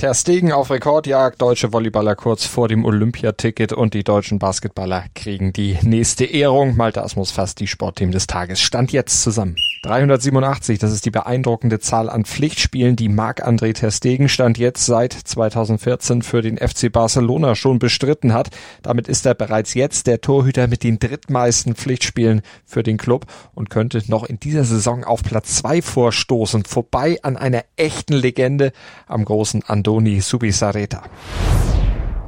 Ter Stegen auf Rekordjagd, deutsche Volleyballer kurz vor dem Olympiaticket und die deutschen Basketballer kriegen die nächste Ehrung. Malte Asmus fasst die Sportteam des Tages. Stand jetzt zusammen. 387, das ist die beeindruckende Zahl an Pflichtspielen, die Marc-André Ter Stegen stand jetzt seit 2014 für den FC Barcelona schon bestritten hat. Damit ist er bereits jetzt der Torhüter mit den drittmeisten Pflichtspielen für den Club und könnte noch in dieser Saison auf Platz zwei vorstoßen, vorbei an einer echten Legende am großen Andoni Subisareta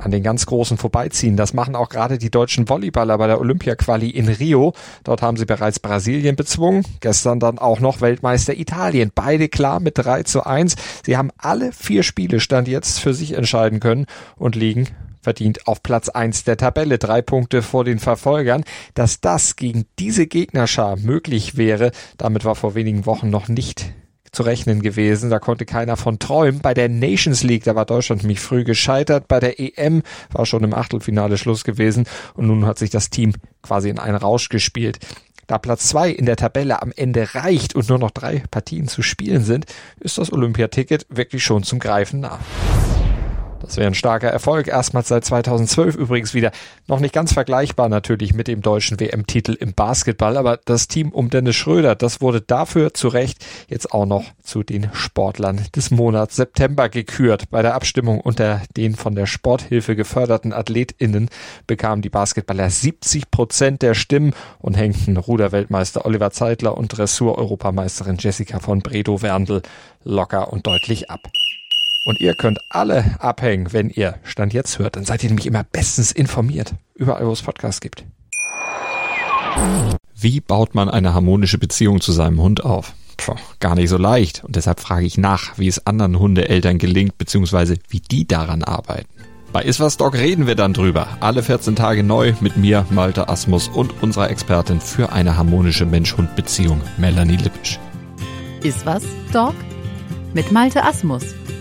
an den ganz Großen vorbeiziehen. Das machen auch gerade die deutschen Volleyballer bei der Olympia-Quali in Rio. Dort haben sie bereits Brasilien bezwungen. Gestern dann auch noch Weltmeister Italien. Beide klar mit 3 zu 1. Sie haben alle vier Spiele Stand jetzt für sich entscheiden können und liegen verdient auf Platz 1 der Tabelle, drei Punkte vor den Verfolgern. Dass das gegen diese Gegnerschar möglich wäre, damit war vor wenigen Wochen noch nicht zu rechnen gewesen. Da konnte keiner von träumen. Bei der Nations League, da war Deutschland nämlich früh gescheitert. Bei der EM war schon im Achtelfinale Schluss gewesen. Und nun hat sich das Team quasi in einen Rausch gespielt. Da Platz zwei in der Tabelle am Ende reicht und nur noch drei Partien zu spielen sind, ist das Olympiaticket wirklich schon zum Greifen nah. Das wäre ein starker Erfolg. Erstmals seit 2012 übrigens wieder. Noch nicht ganz vergleichbar natürlich mit dem deutschen WM-Titel im Basketball, aber das Team um Dennis Schröder, das wurde dafür zu Recht jetzt auch noch zu den Sportlern des Monats September gekürt. Bei der Abstimmung unter den von der Sporthilfe geförderten AthletInnen bekamen die Basketballer 70 Prozent der Stimmen und hängten Ruderweltmeister Oliver Zeitler und Dressur-Europameisterin Jessica von Bredow-Werndl locker und deutlich ab. Und ihr könnt alle abhängen, wenn ihr Stand jetzt hört. Dann seid ihr nämlich immer bestens informiert. Überall, wo es Podcasts gibt. Wie baut man eine harmonische Beziehung zu seinem Hund auf? Puh, gar nicht so leicht. Und deshalb frage ich nach, wie es anderen Hundeeltern gelingt, beziehungsweise wie die daran arbeiten. Bei Iswas Dog reden wir dann drüber. Alle 14 Tage neu mit mir, Malte Asmus und unserer Expertin für eine harmonische Mensch-Hund-Beziehung, Melanie Lippisch. Iswas Dog mit Malte Asmus